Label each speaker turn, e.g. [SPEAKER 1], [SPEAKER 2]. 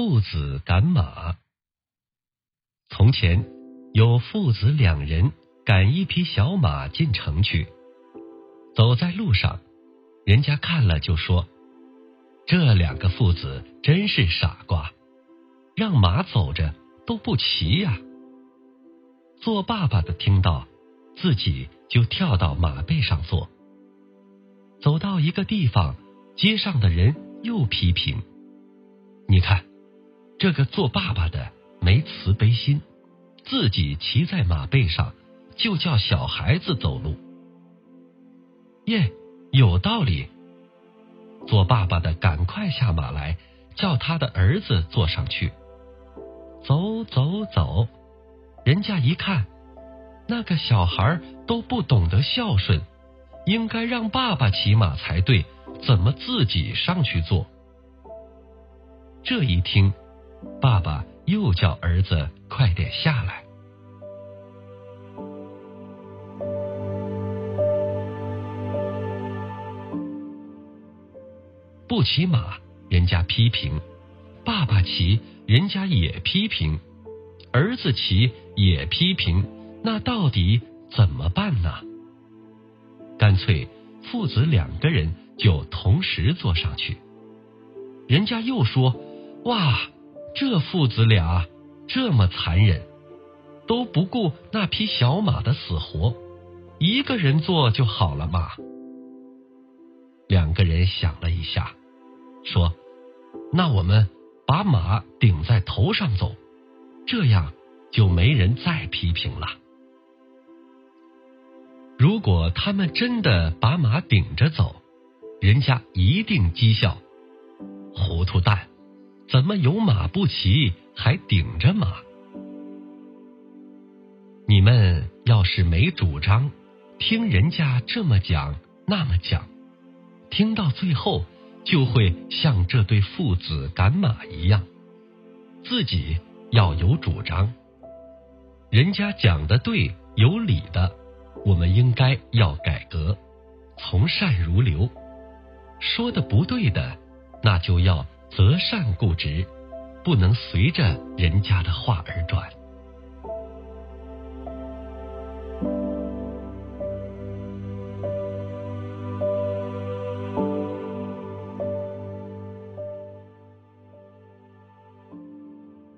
[SPEAKER 1] 父子赶马。从前有父子两人赶一匹小马进城去，走在路上，人家看了就说：“这两个父子真是傻瓜，让马走着都不骑呀。”做爸爸的听到，自己就跳到马背上坐。走到一个地方，街上的人又批评：“你看，这个做爸爸的没慈悲心，自己骑在马背上，就叫小孩子走路。”耶，有道理。做爸爸的赶快下马来，叫他的儿子坐上去。走走走，人家一看，那个小孩都不懂得孝顺。应该让爸爸骑马才对，怎么自己上去坐？这一听，爸爸又叫儿子快点下来。不骑马，人家批评；爸爸骑，人家也批评；儿子骑，也批评。那到底怎么办呢？干脆父子两个人就同时坐上去。人家又说：“哇，这父子俩这么残忍，都不顾那匹小马的死活，一个人坐就好了嘛。”两个人想了一下，说：“那我们把马顶在头上走，这样就没人再批评了。”如果他们真的把马顶着走，人家一定讥笑：糊涂蛋，怎么有马不骑还顶着马？你们要是没主张，听人家这么讲那么讲，听到最后就会像这对父子赶马一样，自己要有主张。人家讲的对，有理的。我们应该要改革，从善如流。说的不对的，那就要择善固执，不能随着人家的话而转。